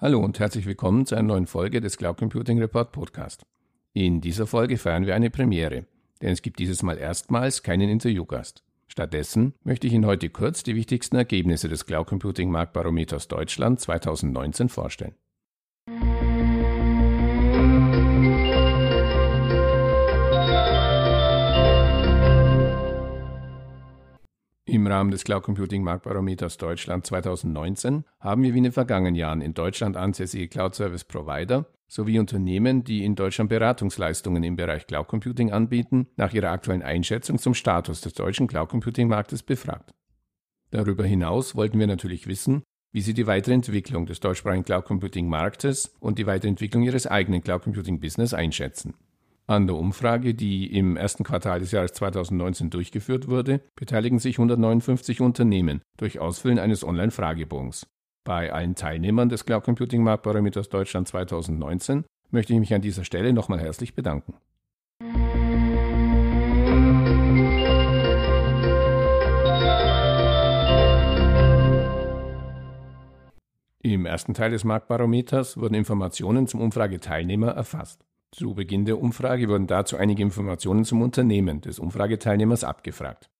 Hallo und herzlich willkommen zu einer neuen Folge des Cloud Computing Report Podcast. In dieser Folge feiern wir eine Premiere, denn es gibt dieses Mal erstmals keinen Interviewgast. Stattdessen möchte ich Ihnen heute kurz die wichtigsten Ergebnisse des Cloud Computing Marktbarometers Deutschland 2019 vorstellen. Im Rahmen des Cloud Computing Marktbarometers Deutschland 2019 haben wir wie in den vergangenen Jahren in Deutschland ansässige Cloud Service Provider sowie Unternehmen, die in Deutschland Beratungsleistungen im Bereich Cloud Computing anbieten, nach ihrer aktuellen Einschätzung zum Status des deutschen Cloud Computing Marktes befragt. Darüber hinaus wollten wir natürlich wissen, wie sie die weitere Entwicklung des deutschsprachigen Cloud Computing Marktes und die Weiterentwicklung ihres eigenen Cloud Computing Business einschätzen. An der Umfrage, die im ersten Quartal des Jahres 2019 durchgeführt wurde, beteiligen sich 159 Unternehmen durch Ausfüllen eines Online-Fragebogens. Bei allen Teilnehmern des Cloud Computing Marktparameters Deutschland 2019 möchte ich mich an dieser Stelle nochmal herzlich bedanken. Im ersten Teil des Marktbarometers wurden Informationen zum Umfrageteilnehmer erfasst. Zu Beginn der Umfrage wurden dazu einige Informationen zum Unternehmen des Umfrageteilnehmers abgefragt.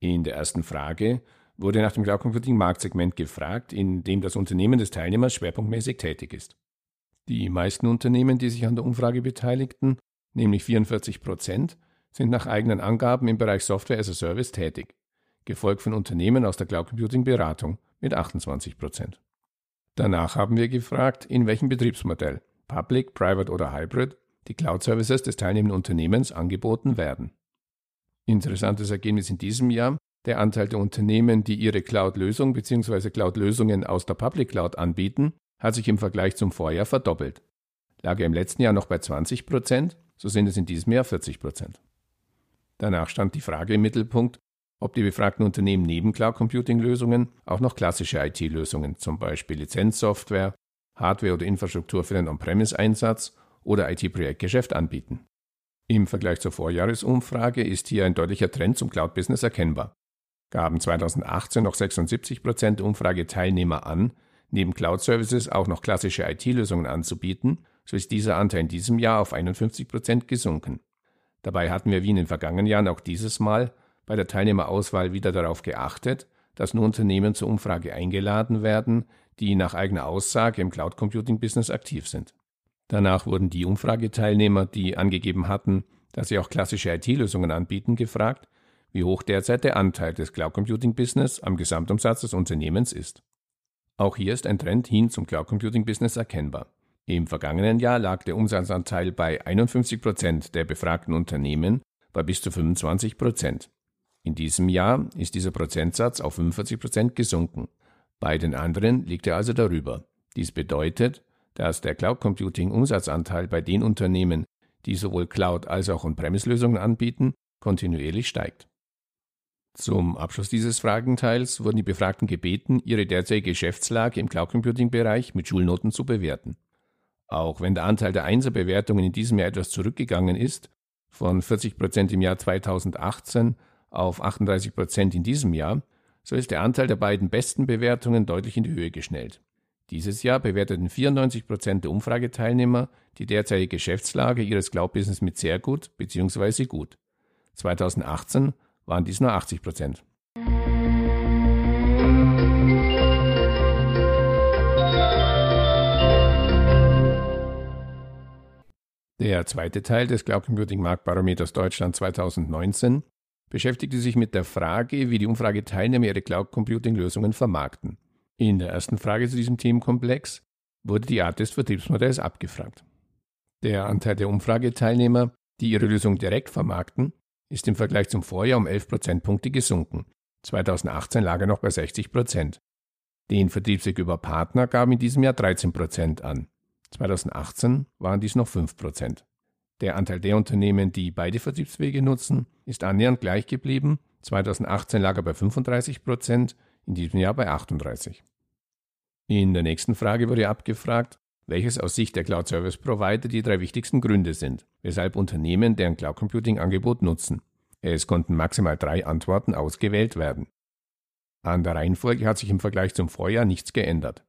In der ersten Frage wurde nach dem Cloud Computing Marktsegment gefragt, in dem das Unternehmen des Teilnehmers schwerpunktmäßig tätig ist. Die meisten Unternehmen, die sich an der Umfrage beteiligten, nämlich 44 Prozent, sind nach eigenen Angaben im Bereich Software as a Service tätig, gefolgt von Unternehmen aus der Cloud Computing Beratung mit 28 Prozent. Danach haben wir gefragt, in welchem Betriebsmodell Public, Private oder Hybrid, die Cloud-Services des teilnehmenden Unternehmens angeboten werden. Interessantes Ergebnis in diesem Jahr, der Anteil der Unternehmen, die ihre Cloud-Lösung bzw. Cloud-Lösungen aus der Public Cloud anbieten, hat sich im Vergleich zum Vorjahr verdoppelt. Lag er im letzten Jahr noch bei 20 Prozent, so sind es in diesem Jahr 40 Prozent. Danach stand die Frage im Mittelpunkt, ob die befragten Unternehmen neben Cloud Computing Lösungen auch noch klassische IT-Lösungen, zum Beispiel Lizenzsoftware, Hardware oder Infrastruktur für den On-Premise-Einsatz oder IT-Projektgeschäft anbieten. Im Vergleich zur Vorjahresumfrage ist hier ein deutlicher Trend zum Cloud-Business erkennbar. Gaben 2018 noch 76 Prozent Umfrageteilnehmer an, neben Cloud-Services auch noch klassische IT-Lösungen anzubieten, so ist dieser Anteil in diesem Jahr auf 51 Prozent gesunken. Dabei hatten wir wie in den vergangenen Jahren auch dieses Mal bei der Teilnehmerauswahl wieder darauf geachtet, dass nur Unternehmen zur Umfrage eingeladen werden, die nach eigener Aussage im Cloud Computing Business aktiv sind. Danach wurden die Umfrageteilnehmer, die angegeben hatten, dass sie auch klassische IT-Lösungen anbieten, gefragt, wie hoch derzeit der Anteil des Cloud Computing Business am Gesamtumsatz des Unternehmens ist. Auch hier ist ein Trend hin zum Cloud Computing Business erkennbar. Im vergangenen Jahr lag der Umsatzanteil bei 51 Prozent der befragten Unternehmen bei bis zu 25 Prozent. In diesem Jahr ist dieser Prozentsatz auf 45 Prozent gesunken. Bei den anderen liegt er also darüber. Dies bedeutet, dass der Cloud Computing Umsatzanteil bei den Unternehmen, die sowohl Cloud als auch On-Premise-Lösungen anbieten, kontinuierlich steigt. Zum Abschluss dieses Fragenteils wurden die Befragten gebeten, ihre derzeitige Geschäftslage im Cloud Computing Bereich mit Schulnoten zu bewerten. Auch wenn der Anteil der Einserbewertungen in diesem Jahr etwas zurückgegangen ist, von 40 Prozent im Jahr 2018 auf 38 Prozent in diesem Jahr, so ist der Anteil der beiden besten Bewertungen deutlich in die Höhe geschnellt. Dieses Jahr bewerteten 94 Prozent der Umfrageteilnehmer die derzeitige Geschäftslage ihres Cloud-Business mit sehr gut bzw. gut. 2018 waren dies nur 80 Prozent. Der zweite Teil des Cloud Computing Marktbarometers Deutschland 2019 beschäftigte sich mit der Frage, wie die Umfrageteilnehmer ihre Cloud Computing Lösungen vermarkten. In der ersten Frage zu diesem Themenkomplex wurde die Art des Vertriebsmodells abgefragt. Der Anteil der Umfrageteilnehmer, die ihre Lösung direkt vermarkten, ist im Vergleich zum Vorjahr um 11 Prozentpunkte gesunken. 2018 lag er noch bei 60 Prozent. Den Vertriebsweg über Partner gaben in diesem Jahr 13 Prozent an. 2018 waren dies noch 5 Prozent. Der Anteil der Unternehmen, die beide Vertriebswege nutzen, ist annähernd gleich geblieben. 2018 lag er bei 35 Prozent, in diesem Jahr bei 38. In der nächsten Frage wurde abgefragt, welches aus Sicht der Cloud Service Provider die drei wichtigsten Gründe sind, weshalb Unternehmen deren Cloud Computing Angebot nutzen. Es konnten maximal drei Antworten ausgewählt werden. An der Reihenfolge hat sich im Vergleich zum Vorjahr nichts geändert.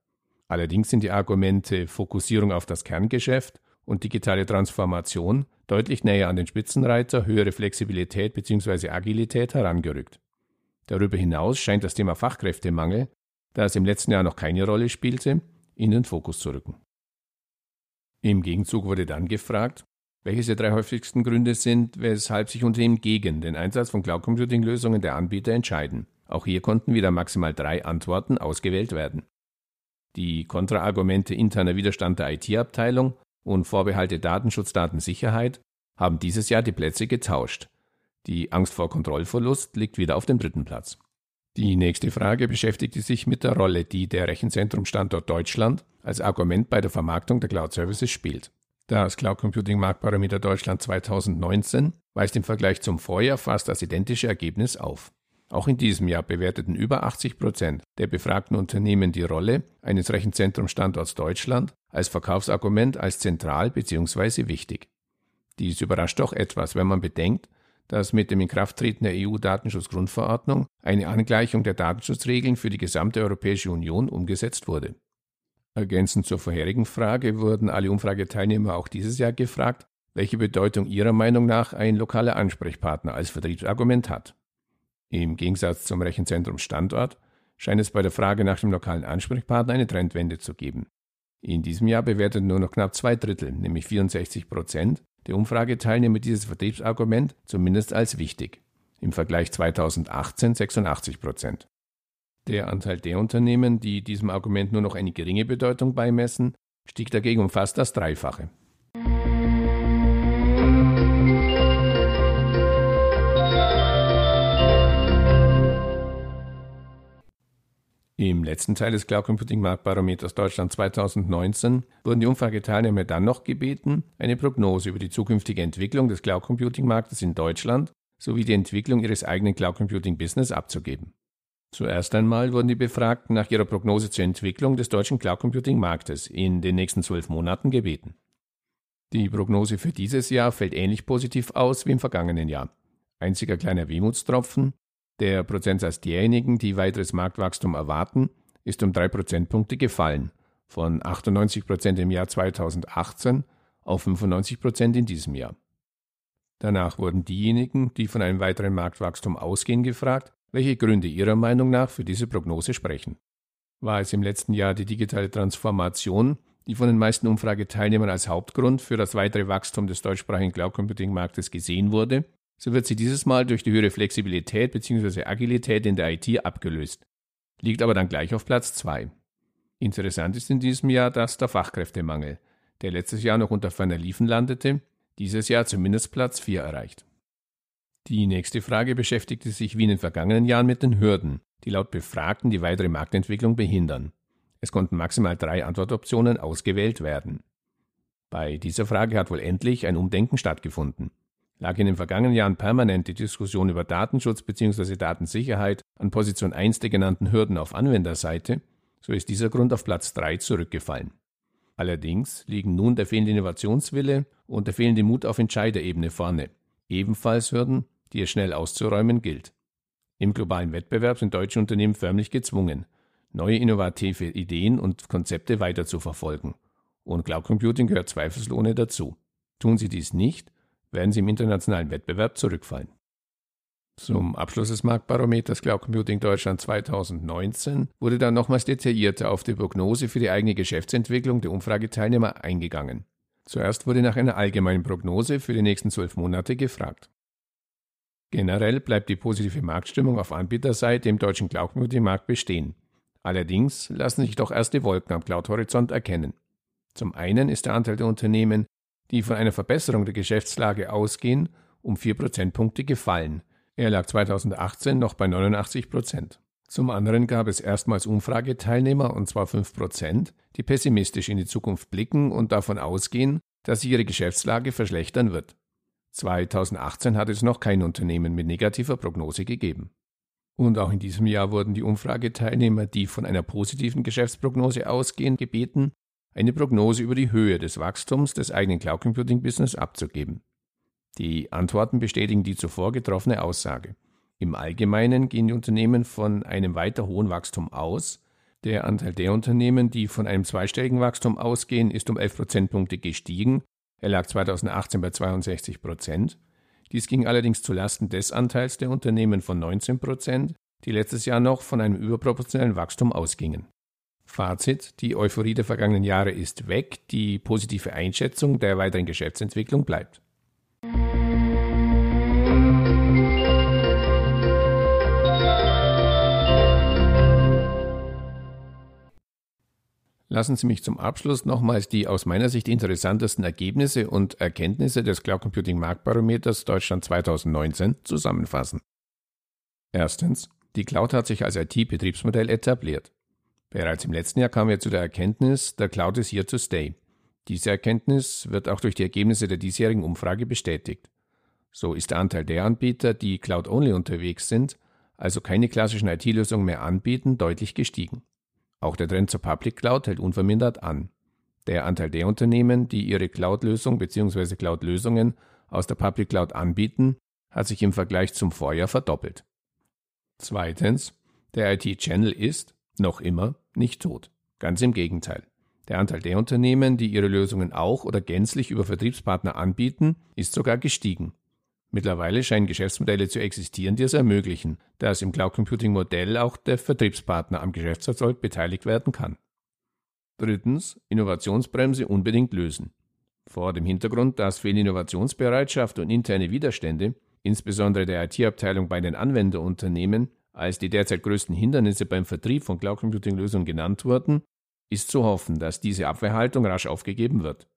Allerdings sind die Argumente Fokussierung auf das Kerngeschäft und digitale Transformation deutlich näher an den Spitzenreiter, höhere Flexibilität bzw. Agilität herangerückt. Darüber hinaus scheint das Thema Fachkräftemangel, da es im letzten Jahr noch keine Rolle spielte, in den Fokus zu rücken. Im Gegenzug wurde dann gefragt, welches die drei häufigsten Gründe sind, weshalb sich Unternehmen gegen den Einsatz von Cloud Computing Lösungen der Anbieter entscheiden. Auch hier konnten wieder maximal drei Antworten ausgewählt werden. Die Kontraargumente interner Widerstand der IT-Abteilung und Vorbehalte Datenschutz, Datensicherheit haben dieses Jahr die Plätze getauscht. Die Angst vor Kontrollverlust liegt wieder auf dem dritten Platz. Die nächste Frage beschäftigte sich mit der Rolle, die der Rechenzentrumstandort Deutschland als Argument bei der Vermarktung der Cloud Services spielt. Das Cloud Computing Marktparameter Deutschland 2019 weist im Vergleich zum Vorjahr fast das identische Ergebnis auf. Auch in diesem Jahr bewerteten über 80 Prozent der befragten Unternehmen die Rolle eines Rechenzentrumstandorts Deutschland als Verkaufsargument als zentral bzw. wichtig. Dies überrascht doch etwas, wenn man bedenkt, dass mit dem Inkrafttreten der EU-Datenschutzgrundverordnung eine Angleichung der Datenschutzregeln für die gesamte Europäische Union umgesetzt wurde. Ergänzend zur vorherigen Frage wurden alle Umfrageteilnehmer auch dieses Jahr gefragt, welche Bedeutung ihrer Meinung nach ein lokaler Ansprechpartner als Vertriebsargument hat. Im Gegensatz zum Rechenzentrumstandort scheint es bei der Frage nach dem lokalen Ansprechpartner eine Trendwende zu geben. In diesem Jahr bewerteten nur noch knapp zwei Drittel, nämlich 64 Prozent, der Umfrageteilnehmer dieses Vertriebsargument zumindest als wichtig. Im Vergleich 2018 86 Prozent. Der Anteil der Unternehmen, die diesem Argument nur noch eine geringe Bedeutung beimessen, stieg dagegen um fast das Dreifache. Im letzten Teil des Cloud Computing Marktbarometers Deutschland 2019 wurden die Umfrageteilnehmer dann noch gebeten, eine Prognose über die zukünftige Entwicklung des Cloud Computing Marktes in Deutschland sowie die Entwicklung ihres eigenen Cloud Computing Business abzugeben. Zuerst einmal wurden die Befragten nach ihrer Prognose zur Entwicklung des deutschen Cloud Computing Marktes in den nächsten zwölf Monaten gebeten. Die Prognose für dieses Jahr fällt ähnlich positiv aus wie im vergangenen Jahr. Einziger kleiner Wehmutstropfen, der Prozentsatz derjenigen, die weiteres Marktwachstum erwarten, ist um drei Prozentpunkte gefallen, von 98 Prozent im Jahr 2018 auf 95 Prozent in diesem Jahr. Danach wurden diejenigen, die von einem weiteren Marktwachstum ausgehen, gefragt, welche Gründe ihrer Meinung nach für diese Prognose sprechen. War es im letzten Jahr die digitale Transformation, die von den meisten Umfrageteilnehmern als Hauptgrund für das weitere Wachstum des deutschsprachigen Cloud Computing Marktes gesehen wurde, so wird sie dieses Mal durch die höhere Flexibilität bzw. Agilität in der IT abgelöst, liegt aber dann gleich auf Platz 2. Interessant ist in diesem Jahr dass der Fachkräftemangel, der letztes Jahr noch unter ferner Liefen landete, dieses Jahr zumindest Platz 4 erreicht. Die nächste Frage beschäftigte sich wie in den vergangenen Jahren mit den Hürden, die laut Befragten die weitere Marktentwicklung behindern. Es konnten maximal drei Antwortoptionen ausgewählt werden. Bei dieser Frage hat wohl endlich ein Umdenken stattgefunden. Lag in den vergangenen Jahren permanent die Diskussion über Datenschutz bzw. Datensicherheit an Position 1 der genannten Hürden auf Anwenderseite, so ist dieser Grund auf Platz 3 zurückgefallen. Allerdings liegen nun der fehlende Innovationswille und der fehlende Mut auf Entscheiderebene vorne. Ebenfalls Hürden, die es schnell auszuräumen gilt. Im globalen Wettbewerb sind deutsche Unternehmen förmlich gezwungen, neue innovative Ideen und Konzepte weiter zu verfolgen. Und Cloud Computing gehört zweifelsohne dazu. Tun sie dies nicht, werden sie im internationalen Wettbewerb zurückfallen. Zum Abschluss des Marktbarometers Cloud Computing Deutschland 2019 wurde dann nochmals detaillierter auf die Prognose für die eigene Geschäftsentwicklung der Umfrageteilnehmer eingegangen. Zuerst wurde nach einer allgemeinen Prognose für die nächsten zwölf Monate gefragt. Generell bleibt die positive Marktstimmung auf Anbieterseite im deutschen Cloud Computing Markt bestehen. Allerdings lassen sich doch erste Wolken am Cloud-Horizont erkennen. Zum einen ist der Anteil der Unternehmen, die von einer Verbesserung der Geschäftslage ausgehen, um vier Prozentpunkte gefallen. Er lag 2018 noch bei 89 Prozent. Zum anderen gab es erstmals Umfrageteilnehmer, und zwar 5 Prozent, die pessimistisch in die Zukunft blicken und davon ausgehen, dass sich ihre Geschäftslage verschlechtern wird. 2018 hat es noch kein Unternehmen mit negativer Prognose gegeben. Und auch in diesem Jahr wurden die Umfrageteilnehmer, die von einer positiven Geschäftsprognose ausgehen, gebeten, eine Prognose über die Höhe des Wachstums des eigenen Cloud Computing Business abzugeben. Die Antworten bestätigen die zuvor getroffene Aussage. Im Allgemeinen gehen die Unternehmen von einem weiter hohen Wachstum aus, Der Anteil der Unternehmen, die von einem zweistelligen Wachstum ausgehen, ist um 11 Prozentpunkte gestiegen. Er lag 2018 bei 62 Prozent. Dies ging allerdings zulasten des Anteils der Unternehmen von 19 Prozent, die letztes Jahr noch von einem überproportionellen Wachstum ausgingen. Fazit, die Euphorie der vergangenen Jahre ist weg, die positive Einschätzung der weiteren Geschäftsentwicklung bleibt. Lassen Sie mich zum Abschluss nochmals die aus meiner Sicht interessantesten Ergebnisse und Erkenntnisse des Cloud Computing Marktbarometers Deutschland 2019 zusammenfassen. Erstens, die Cloud hat sich als IT-Betriebsmodell etabliert. Bereits im letzten Jahr kamen wir zu der Erkenntnis, der Cloud is here to stay. Diese Erkenntnis wird auch durch die Ergebnisse der diesjährigen Umfrage bestätigt. So ist der Anteil der Anbieter, die Cloud-only unterwegs sind, also keine klassischen IT-Lösungen mehr anbieten, deutlich gestiegen. Auch der Trend zur Public Cloud hält unvermindert an. Der Anteil der Unternehmen, die ihre Cloud-Lösung bzw. Cloud-Lösungen aus der Public Cloud anbieten, hat sich im Vergleich zum Vorjahr verdoppelt. Zweitens, der IT-Channel ist, noch immer, nicht tot. Ganz im Gegenteil. Der Anteil der Unternehmen, die ihre Lösungen auch oder gänzlich über Vertriebspartner anbieten, ist sogar gestiegen. Mittlerweile scheinen Geschäftsmodelle zu existieren, die es ermöglichen, dass im Cloud Computing Modell auch der Vertriebspartner am Geschäftserfolg beteiligt werden kann. Drittens, Innovationsbremse unbedingt lösen. Vor dem Hintergrund, dass fehlende Innovationsbereitschaft und interne Widerstände, insbesondere der IT-Abteilung bei den Anwenderunternehmen, als die derzeit größten Hindernisse beim Vertrieb von Cloud Computing Lösungen genannt wurden, ist zu hoffen, dass diese Abwehrhaltung rasch aufgegeben wird.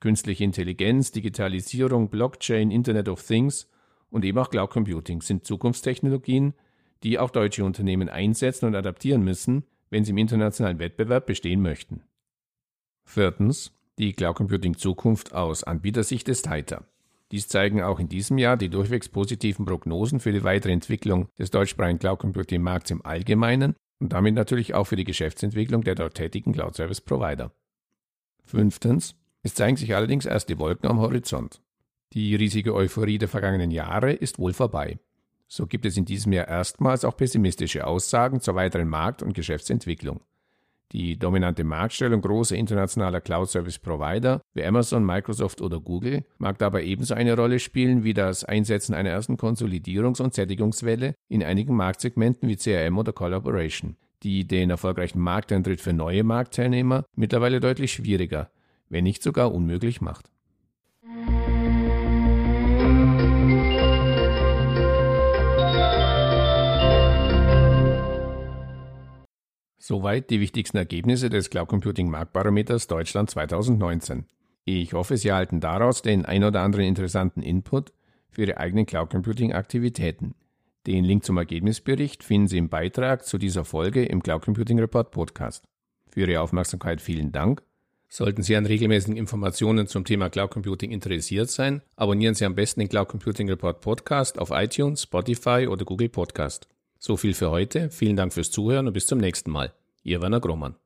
Künstliche Intelligenz, Digitalisierung, Blockchain, Internet of Things und eben auch Cloud Computing sind Zukunftstechnologien, die auch deutsche Unternehmen einsetzen und adaptieren müssen, wenn sie im internationalen Wettbewerb bestehen möchten. Viertens. Die Cloud Computing Zukunft aus Anbietersicht ist heiter. Dies zeigen auch in diesem Jahr die durchwegs positiven Prognosen für die weitere Entwicklung des deutschsprachigen Cloud Computing Markts im Allgemeinen und damit natürlich auch für die Geschäftsentwicklung der dort tätigen Cloud Service Provider. Fünftens. Es zeigen sich allerdings erst die Wolken am Horizont. Die riesige Euphorie der vergangenen Jahre ist wohl vorbei. So gibt es in diesem Jahr erstmals auch pessimistische Aussagen zur weiteren Markt- und Geschäftsentwicklung. Die dominante Marktstellung großer internationaler Cloud-Service-Provider wie Amazon, Microsoft oder Google mag dabei ebenso eine Rolle spielen wie das Einsetzen einer ersten Konsolidierungs- und Sättigungswelle in einigen Marktsegmenten wie CRM oder Collaboration, die den erfolgreichen Markteintritt für neue Marktteilnehmer mittlerweile deutlich schwieriger, wenn nicht sogar unmöglich macht. Soweit die wichtigsten Ergebnisse des Cloud Computing Marktbarometers Deutschland 2019. Ich hoffe, Sie erhalten daraus den ein oder anderen interessanten Input für Ihre eigenen Cloud Computing Aktivitäten. Den Link zum Ergebnisbericht finden Sie im Beitrag zu dieser Folge im Cloud Computing Report Podcast. Für Ihre Aufmerksamkeit vielen Dank Sollten Sie an regelmäßigen Informationen zum Thema Cloud Computing interessiert sein, abonnieren Sie am besten den Cloud Computing Report Podcast auf iTunes, Spotify oder Google Podcast. So viel für heute. Vielen Dank fürs Zuhören und bis zum nächsten Mal. Werner Grohmann.